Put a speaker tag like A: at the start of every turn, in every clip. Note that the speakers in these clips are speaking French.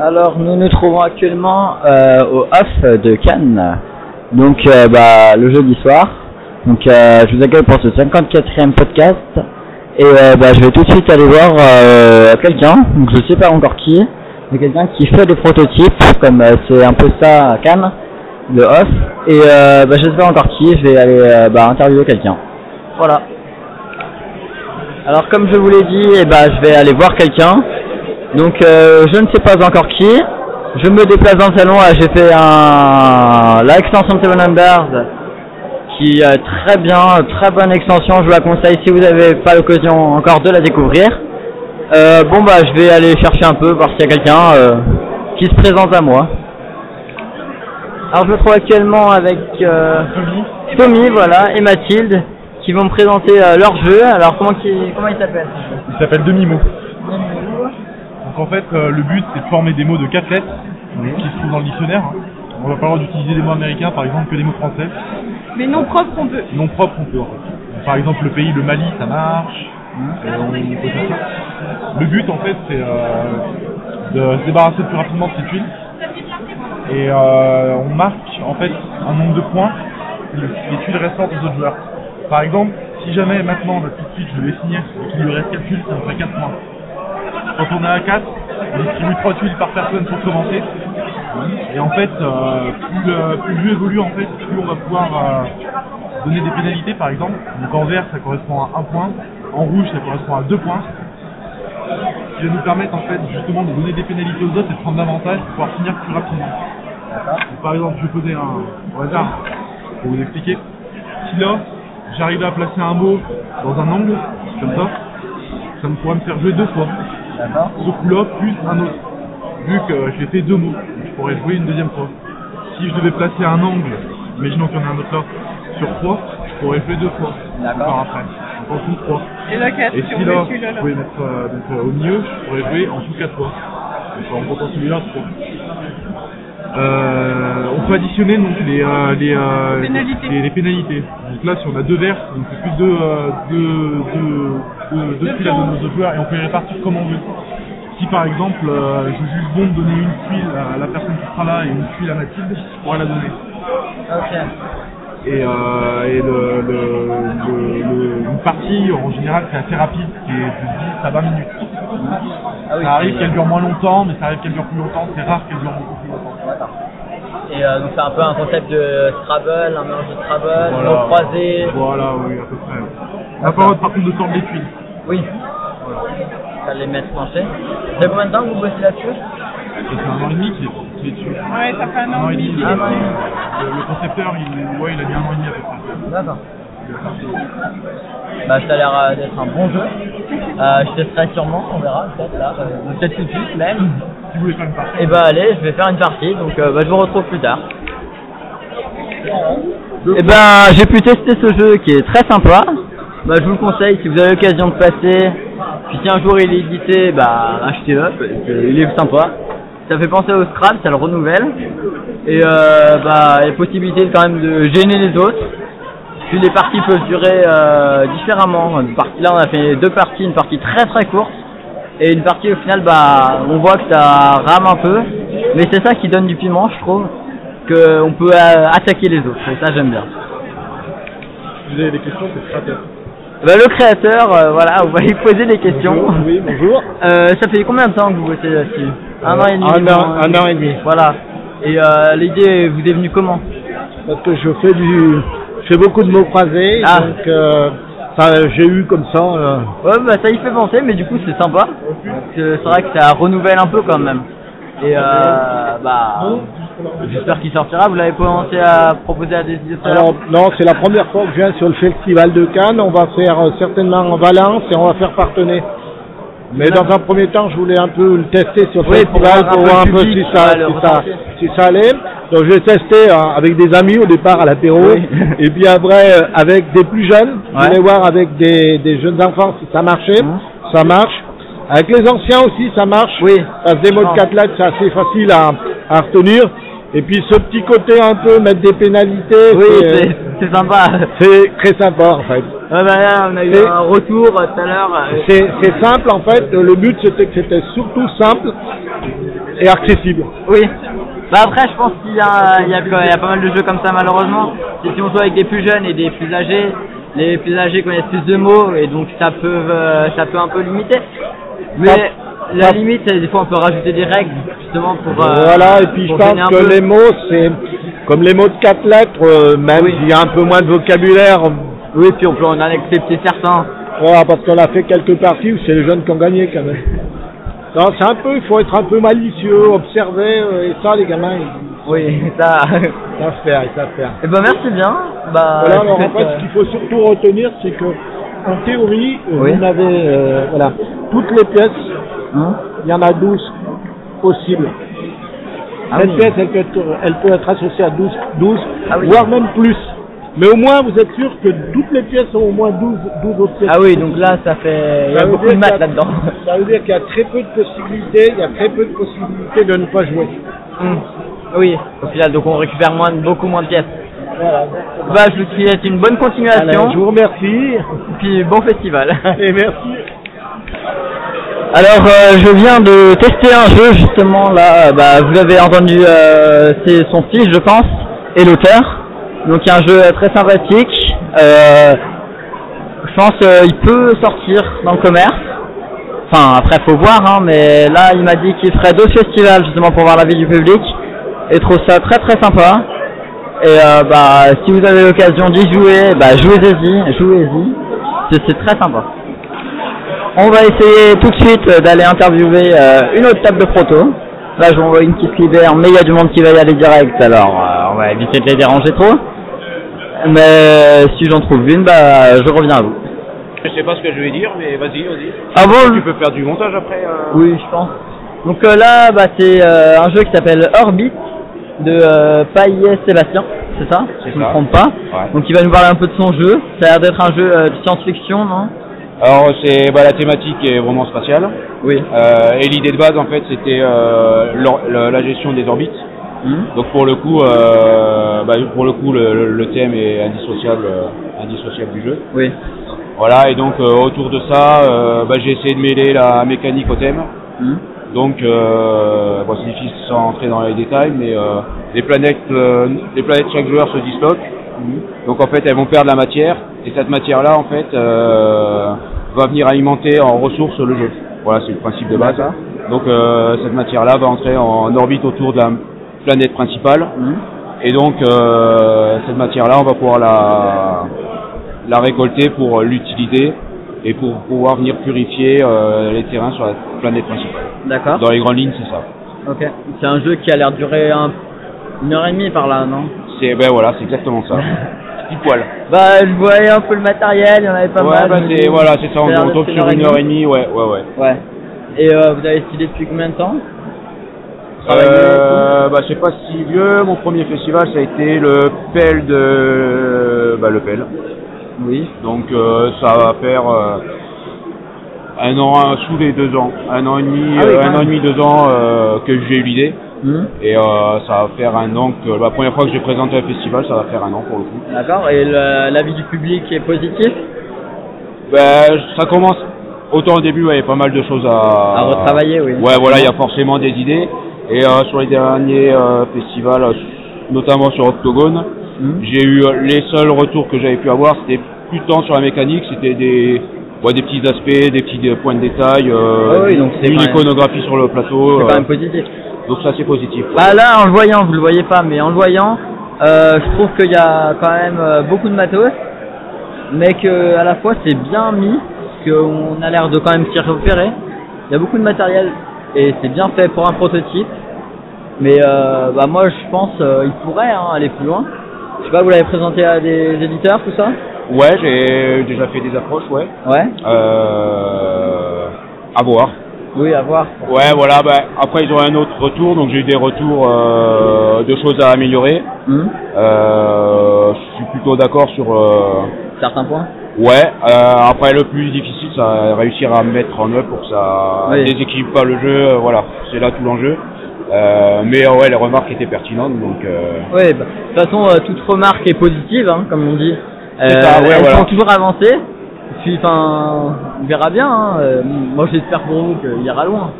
A: Alors nous nous trouvons actuellement euh, au off de Cannes, donc euh, bah, le jeudi soir. Donc euh, je vous accueille pour ce 54e podcast et euh, bah, je vais tout de suite aller voir euh, quelqu'un, donc je sais pas encore qui, mais quelqu'un qui fait des prototypes, comme c'est un peu ça à Cannes, le off, et bah, je sais pas encore qui, je vais aller bah, interviewer quelqu'un. Voilà. Alors comme je vous l'ai dit, eh ben, je vais aller voir quelqu'un. Donc je ne sais pas encore qui. Je me déplace dans le salon. là, J'ai fait un la extension de Seven Numbers qui est très bien, très bonne extension. Je vous la conseille si vous n'avez pas l'occasion encore de la découvrir. Euh, bon bah je vais aller chercher un peu voir s'il y a quelqu'un euh, qui se présente à moi. Alors je me trouve actuellement avec euh, Tommy, voilà, et Mathilde qui vont me présenter euh, leur jeu. Alors comment, qui, comment il s'appelle?
B: Il s'appelle demi-mot. Donc en fait, euh, le but c'est de former des mots de quatre lettres qui se trouvent dans le dictionnaire. On va pas droit d'utiliser des mots américains, par exemple, que des mots français.
C: Mais non propre, on peut.
B: Non propres, on peut en fait. Par exemple, le pays, le Mali, ça marche. Euh, on peut faire ça. Le but en fait, c'est euh, de se débarrasser plus rapidement de ces tuiles. Et euh, on marque en fait un nombre de points les tuiles restantes aux autres joueurs. Par exemple, si jamais maintenant, là, tout de suite, je vais signer et qu'il lui reste 4 tuiles, ça me ferait 4 points. Quand on est à 4, on distribue 3 tuiles par personne pour commencer. Et en fait, euh, plus, le, plus le jeu évolue, en fait, plus on va pouvoir euh, donner des pénalités, par exemple. Donc en vert, ça correspond à 1 point. En rouge, ça correspond à 2 points. Ce qui va nous permettre, en fait, justement, de donner des pénalités aux autres et de prendre davantage pour pouvoir finir plus rapidement. Donc, par exemple, je vais poser un au hasard pour vous expliquer. Si là, j'arrive à placer un mot dans un angle, comme ça, ça me pourrait me faire jouer deux fois. Ce coup-là, plus un autre. Vu que j'ai fait deux mots, pourrais jouer une deuxième fois. Si je devais placer un angle, imaginons qu'il y en a un autre là, sur trois, je pourrais jouer deux fois.
A: D'accord.
B: Après. En tout trois.
C: Et la 4
B: Et si là,
C: celui-là.
B: je pouvais mettre euh, donc, euh, au milieu, je pourrais jouer en tout quatre fois. Donc en comptant celui-là, trois. Euh, on peut additionner donc les, euh, les, euh,
C: Pénalités.
B: les, les pénalités. Donc là, si on a deux verts, donc c'est plus deux, euh, deux, deux, deux, deux
C: Deux
B: donner aux autres joueurs et on peut les répartir comme on veut. Si par exemple, euh, je juge bon de donner une tuile à la personne qui sera là et une tuile à Mathilde, je pourrais la donner.
A: Ok.
B: Et, euh, et le, le, le- le- une partie, en général, c'est assez rapide, c'est de 10 à 20 minutes.
A: Ah oui,
B: ça arrive qu'elle dure moins longtemps, mais ça arrive qu'elle dure plus longtemps, c'est rare qu'elle dure beaucoup plus longtemps.
A: D'accord. Et euh, donc c'est un peu un concept de Scrabble, un mélange de Scrabble,
B: Voilà.
A: mots croisés.
B: Voilà, oui, à peu près. On n'a pas le droit par contre de tordre les tuiles.
A: Oui. Ça les mettre penchés. Ça fait combien de temps que vous bossez là-dessus?
B: Ça fait un an et demi qu'il est, qu'il est dessus.
C: Ouais, ça fait un an et demi.
A: Ah, ouais.
B: Le, le concepteur, il, ouais, il a mis un an et demi à peu près.
A: D'accord. Bah ça a l'air euh, d'être un bon jeu. Euh, je testerai sûrement, on verra peut-être là, euh, peut-être tout de suite même.
B: Si vous voulez faire une partie.
A: Et bah allez, je vais faire une partie, donc euh, bah, je vous retrouve plus tard. Et ben j'ai pu tester ce jeu qui est très sympa. Bah, je vous le conseille si vous avez l'occasion de passer. Puis si un jour il est édité, bah achetez-le, parce qu'il est sympa. Ça fait penser au Scrabble, ça le renouvelle. Et euh, bah il y a possibilité quand même de gêner les autres. Puis les parties peuvent durer euh, différemment. Là on a fait deux parties, une partie très très courte et une partie au final bah on voit que ça rame un peu. Mais c'est ça qui donne du piment je trouve. Qu'on peut euh, attaquer les autres. Et ça j'aime bien.
B: Vous avez des questions, c'est créateur.
A: Bah, le créateur, euh, voilà, vous pouvez lui poser des questions.
D: Oui, bonjour.
A: Euh, ça fait combien de temps que vous bossez là-dessus? Un an et demi
D: Un an- un an et demi.
A: Voilà. Et euh, l'idée vous est venue comment?
D: Parce que je fais du, je fais beaucoup de mots croisés,
A: Ah.
D: donc ça, j'ai eu comme ça.
A: Ouais, bah ça y fait penser, mais du coup c'est sympa. C'est vrai que ça renouvelle un peu quand même. Et bah, j'espère qu'il sortira. Vous l'avez commencé à proposer à des éditeurs
D: Alors non, c'est la première fois que je viens sur le festival de Cannes. On va faire euh, certainement en Valence et on va faire partenaire. Mais dans un premier temps, je voulais un peu le tester sur le
A: Oui, pour
D: festival
A: voir un
D: pour
A: peu
D: voir un
A: le
D: peu si
A: public,
D: ça,
A: le
D: si ça,
A: ressenti.
D: si ça allait. Donc je l'ai testé hein, avec des amis au départ à l'apéro,
A: Oui.
D: et puis après euh, avec des plus jeunes. Je
A: Ouais.
D: voulais voir avec des, des jeunes enfants si ça marchait.
A: Hein
D: Ça marche. Avec les anciens aussi, ça marche.
A: Oui.
D: Parce que des mots
A: Ah.
D: de 4 lettres, c'est assez facile à, à retenir. Et puis ce petit côté un peu mettre des pénalités,
A: Oui,
D: c'est,
A: c'est sympa.
D: c'est très sympa en fait.
A: Ouais, bah là, on a eu
D: Et-
A: un retour euh, tout à l'heure. euh,
D: C'est c'est simple en fait, le but c'était que c'était surtout simple et accessible.
A: Oui. Bah après, je pense qu'il y a, il y, y a pas mal de jeux comme ça malheureusement. Si, si on joue avec des plus jeunes et des plus âgés, les plus âgés connaissent plus de mots et donc ça peut, euh, ça peut un peu limiter. Mais la limite, c'est des fois on peut rajouter des règles justement pour. euh,
D: voilà, et puis je pense que les mots, c'est comme les mots de 4 lettres, euh, même
A: Oui.
D: s'il y a un peu moins de vocabulaire,
A: Oui, puis on peut en accepter certains.
D: voilà, parce qu'on a fait quelques parties où c'est les jeunes qui ont gagné quand même. Non, c'est un peu, il faut être un peu malicieux, observer, euh, et ça les gamins, ils
A: Oui, ça.
D: ils savent faire, ils savent faire.
A: Eh ben merci bien. Bah,
D: Voilà, alors en fait, ce qu'il faut surtout retenir, c'est que, en théorie,
A: Oui.
D: vous avez, euh, voilà, toutes les pièces,
A: hein
D: il y en a 12 possibles.
A: Ah
D: Cette
A: oui.
D: pièce, elle peut, être, elle peut être associée à 12, 12
A: Ah oui.
D: voire même plus. Mais au moins, vous êtes sûr que toutes les pièces ont au moins 12, 12 autres pièces.
A: Ah oui, donc là, ça fait. Il y a
D: Ça veut
A: beaucoup de maths là-dedans.
D: Ça veut dire qu'il y a très peu de possibilités, il y a très peu de possibilités de ne pas jouer.
A: Hmm. Oui, au final, donc on récupère moins, beaucoup moins de pièces.
D: Voilà.
A: Bah, je vous souhaite une bonne continuation.
D: Je vous remercie
A: Puis bon festival.
D: et merci.
A: Alors, euh, je viens de tester un jeu justement là. Bah, vous avez entendu, euh, c'est son fils, je pense, et l'auteur. Donc, un jeu très sympathique. Euh, je pense euh, il peut sortir dans le commerce. Enfin, après, faut voir, hein, mais là, il m'a dit qu'il ferait deux festivals justement pour voir la vie du public et trouve ça très très sympa. Et bah, si vous avez l'occasion d'y jouer, bah, jouez-y, jouez-y. C'est très sympa. On va essayer tout de suite d'aller interviewer euh, une autre table de proto. Là, je vois une qui se libère, mais il y a du monde qui va y aller direct, alors euh, on va éviter de les déranger trop. Mais euh, si j'en trouve une, bah, je reviens à vous.
E: Je sais pas ce que je vais dire, mais vas-y, vas-y.
A: Ah bon
E: Tu peux faire du montage après. euh.
A: Oui, je pense. Donc euh, là, bah, c'est euh, un jeu qui s'appelle Orbit de Paillet Sébastien, c'est ça?
E: C'est
A: Je ne me trompe pas.
E: Ouais.
A: Donc il va nous parler un peu de son jeu. Ça a l'air d'être un jeu de science-fiction, non?
E: Alors, c'est bah, la thématique est vraiment spatiale.
A: Oui.
E: Euh, et l'idée de base, en fait, c'était euh, la, la gestion des orbites.
A: Hmm
E: Donc pour le coup, euh, bah, pour le coup, le, thème est indissociable, euh, indissociable du jeu.
A: Oui.
E: Voilà. Et donc euh, autour de ça, euh, bah, j'ai essayé de mêler la mécanique au thème.
A: Hmm
E: Donc, euh, bon, c'est difficile sans entrer dans les détails, mais euh, les planètes, euh, les planètes chaque joueur se disloquent. Donc en fait, elles vont perdre la matière, et cette matière-là, en fait, euh, va venir alimenter en ressources le jeu. Voilà, c'est le principe de base. Donc euh, cette matière-là va entrer en orbite autour de la planète principale,
A: Hmm
E: et donc euh, cette matière-là, on va pouvoir la, la récolter pour l'utiliser et pour pouvoir venir purifier les terrains sur la planète principale.
A: D'accord.
E: Dans les grandes lignes, c'est ça.
A: Ok. C'est un jeu qui a l'air de durer un... une heure et demie par là, non?
E: C'est ben voilà, c'est exactement ça. Petit poil.
A: Bah, je voyais un peu le matériel, il y en avait pas
E: ouais,
A: mal.
E: bah
A: je
E: c'est voilà, c'est ça. On tombe
A: faire
E: sur une heure et demie. Ouais, ouais, ouais.
A: Ouais. Et euh, vous avez stylé depuis combien de temps?
E: Euh, bah c'est pas si vieux. Mon premier festival, ça a été le PEL de bah le PEL.
A: Oui.
E: Donc euh, ça va faire euh, un an un- sous les deux ans, un an et demi,
A: Ah oui,
E: un an et demi, deux ans que j'ai eu l'idée.
A: Hmm.
E: Et euh, ça va faire un an que la première fois que j'ai présenté un festival, ça va faire un an pour le coup.
A: D'accord. Et l'avis du public est positif?
E: Ben, ça commence. Autant au début, ouais, il y a pas mal de choses à,
A: À retravailler, oui.
E: Ouais, voilà, il y a forcément des idées. Et euh, sur les derniers euh, festivals, notamment sur Octogone,
A: Hmm.
E: j'ai eu les seuls retours que j'avais pu avoir, c'était plus tant sur la mécanique, c'était des, ouais, des petits aspects, des petits euh, points de détail, euh,
A: Ah oui, donc
E: une iconographie sur le plateau.
A: C'est
E: euh,
A: quand même positif.
E: donc ça c'est positif.
A: Bah là, en le voyant, vous le voyez pas, mais en le voyant, euh, je trouve qu'il y a quand même euh, beaucoup de matos, mais que à la fois c'est bien mis, qu'on a l'air de quand même s'y repérer. Il y a beaucoup de matériel et c'est bien fait pour un prototype. Mais euh, bah moi, je pense euh, il pourrait hein, aller plus loin. Je sais pas, vous l'avez présenté à des éditeurs, tout ça?
E: Ouais, j'ai déjà fait des approches, ouais.
A: Ouais.
E: Euh, à voir.
A: Oui, à voir.
E: Ouais, voilà. Bah, après, ils ont un autre retour, donc j'ai eu des retours euh, de choses à améliorer.
A: Hum,
E: Euh, je suis plutôt d'accord sur. euh,
A: Certains points
E: ouais. euh, après, le plus difficile, c'est réussir à mettre en œuvre pour que ça
A: Oui.
E: déséquilibre pas le jeu. euh, voilà, c'est là tout l'enjeu. Euh, mais ouais, les remarques étaient pertinentes, donc. Euh,
A: Oui, bah, de toute façon, toute remarque est positive, hein, comme on dit.
E: Ça, ouais,
A: elles
E: voilà.
A: sont toujours avancées. Puis, enfin, on verra bien. hein. Euh, moi, j'espère pour vous qu'il ira loin.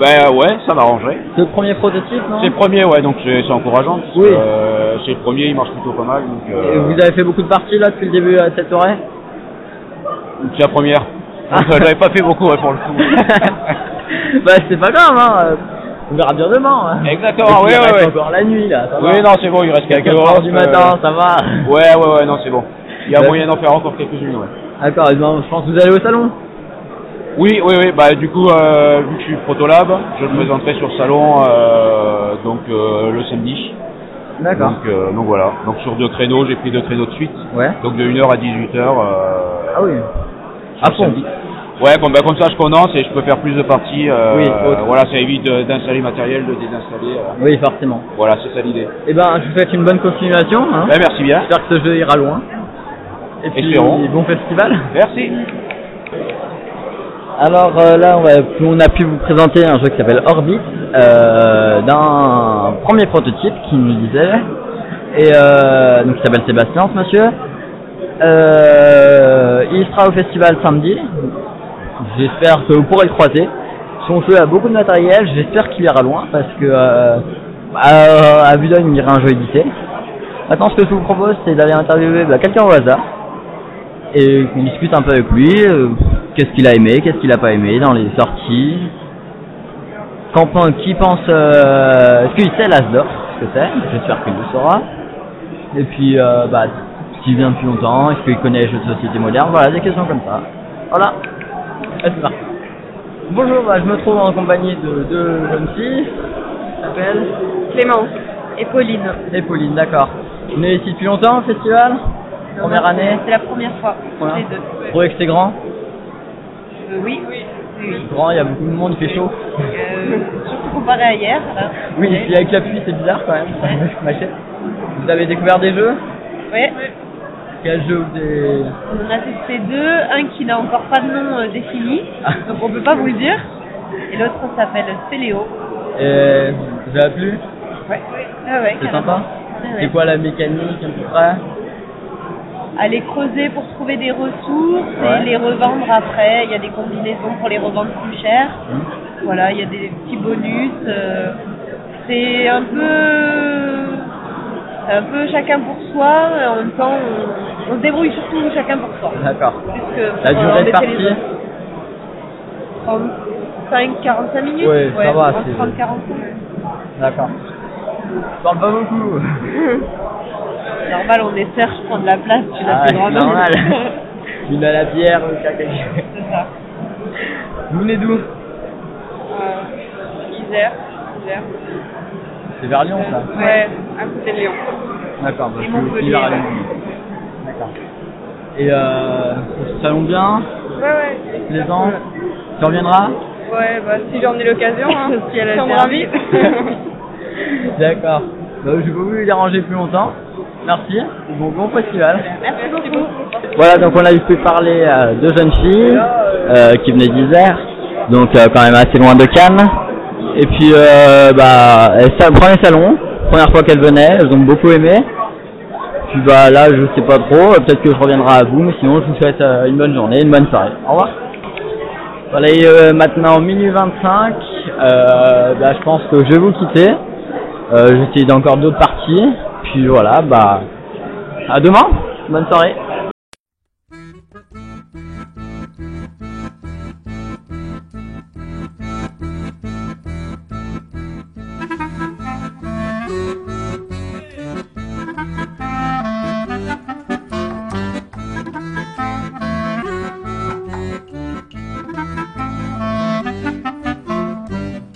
E: bah ouais, ça m'arrangerait.
A: C'est le premier prototype, non?
E: C'est le premier, ouais, donc c'est encourageant. parce
A: Oui.
E: euh, c'est le premier, il marche plutôt pas mal. Donc,
A: Et
E: euh,
A: Vous avez fait beaucoup de parties là depuis le début à cette soirée?
E: C'est la première.
A: Ah.
E: Euh, J'avais pas fait beaucoup ouais, pour le coup.
A: Bah, c'est pas grave, hein. euh, On verra bien demain. hein.
E: Exactement, oui,
A: reste
E: oui.
A: encore la nuit là. Ça
E: Oui,
A: va.
E: non, c'est bon, il reste quelques
A: 4
E: heures.
A: heures du matin, ça va.
E: Ouais, ouais, ouais, non, c'est bon. Il y a moyen d'en faire encore quelques-unes, ouais.
A: D'accord, ben, je pense que vous allez au salon?
E: Oui, oui, oui, bah du coup, euh, vu que je suis protolab, je le présenterai sur salon euh, donc euh, le samedi.
A: D'accord.
E: Donc, euh, donc voilà. Donc sur deux créneaux, j'ai pris deux créneaux de suite.
A: Ouais.
E: Donc de 1h à 18h. Euh,
A: Ah oui. À fond.
E: samedi. Ouais, comme, bah, comme ça je condense et je peux faire plus de parties. euh,
A: Oui, autre.
E: voilà, ça évite d'installer le matériel, de désinstaller. euh.
A: Oui, forcément.
E: Voilà, c'est ça l'idée.
A: Eh ben, je vous souhaite une bonne continuation. Hein.
E: Ouais, merci bien.
A: J'espère que ce jeu ira loin. Et puis,
E: Espérons.
A: bon festival.
E: Merci.
A: Alors euh, là, on, va, on a pu vous présenter un jeu qui s'appelle Orbit, euh, d'un premier prototype qui nous disait, et euh, donc qui s'appelle Sébastien, ce monsieur. Euh, il sera au festival samedi. J'espère que vous pourrez le croiser. Son jeu a beaucoup de matériel. J'espère qu'il ira loin parce que euh, à, à d'œil, il ira un jeu édité. Maintenant, ce que je vous propose, c'est d'aller interviewer bah, quelqu'un au hasard et qu'on discute un peu avec lui. euh, qu'est-ce qu'il a aimé, qu'est-ce qu'il a pas aimé dans les sorties. Qu'en pen- qui pense, euh, est-ce qu'il sait l'Asdor, ce que c'est J'espère qu'il le saura. Et puis, euh, bah, s'il vient depuis longtemps, est-ce qu'il connaît les jeux de société moderne Voilà, des questions comme ça. Voilà. Allez, c'est parti. Bonjour, bah, je me trouve en compagnie de deux jeunes filles. Qui s'appellent
C: Clémence et Pauline.
A: et Pauline, d'accord. Vous venez ici depuis longtemps au festival? Première année
C: C'est la première fois.
A: Voilà.
C: Les deux.
A: Vous trouvez que c'est grand
C: Euh, oui, oui, oui.
A: Grand, il y a beaucoup de monde, il fait chaud.
C: Euh, surtout comparé à hier. là.
A: Oui, et puis avec la pluie, c'est bizarre quand même. Chère. Vous avez découvert des jeux
C: Ouais.
A: Quel jeu vous avez...
C: On en a testé deux. Un qui n'a encore pas de nom euh, défini,
A: Ah.
C: donc on peut pas vous le dire. Et l'autre s'appelle Spéléo.
A: Et vous avez plu
C: Ouais. Ah ouais,
A: C'est sympa
C: Ouais, ouais.
A: C'est quoi la mécanique à peu près
C: aller creuser pour trouver des ressources
A: Ouais.
C: et les revendre après. Il y a des combinaisons pour les revendre plus cher.
A: Hmm.
C: Voilà, il y a des petits bonus. euh, c'est un peu, un peu chacun pour soi. et En même temps, on, on se débrouille surtout chacun pour soi.
A: D'accord. La durée de partie
C: les autres. 35, 45 minutes.
A: Ouais, ça va,
C: entre
A: c'est-
C: 30, 45.
A: D'accord. Je parle pas beaucoup.
C: Normal, on est serge, je prends de la place, tu l'as
A: Ah, c'est
C: grand.
A: normal. Une à la bière, à quelque
C: C'est ça.
A: Vous venez d'où?
C: Euh, Isère. Isère.
A: C'est vers Lyon ça?
C: Ouais, à côté de Lyon.
A: D'accord, bah, je suis aussi vers. Lyon. D'accord. Et euh, ça salon bien
C: Ouais, ouais.
A: Plaisant Tu reviendras?
C: Ouais, bah si j'en ai l'occasion, hein, si elle
A: a le
C: envie.
A: D'accord. Bah, je vais pas vous déranger plus longtemps. Merci. Bon, bon festival.
C: Merci beaucoup.
A: Voilà, donc on a eu pu parler à deux jeunes filles euh, qui venaient d'Isère, donc euh, quand même assez loin de Cannes. Et puis, euh, bah, premier salon, première fois qu'elles venaient, elles ont beaucoup aimé. Puis bah là, je sais pas trop, euh, peut-être que je reviendrai à vous, mais sinon je vous souhaite euh, une bonne journée, une bonne soirée. Au revoir. Voilà, et euh, maintenant minuit 25, euh, bah, je pense que je vais vous quitter. Euh, J'essaie d'encore d'autres parties. Puis voilà, bah, à demain. Bonne soirée.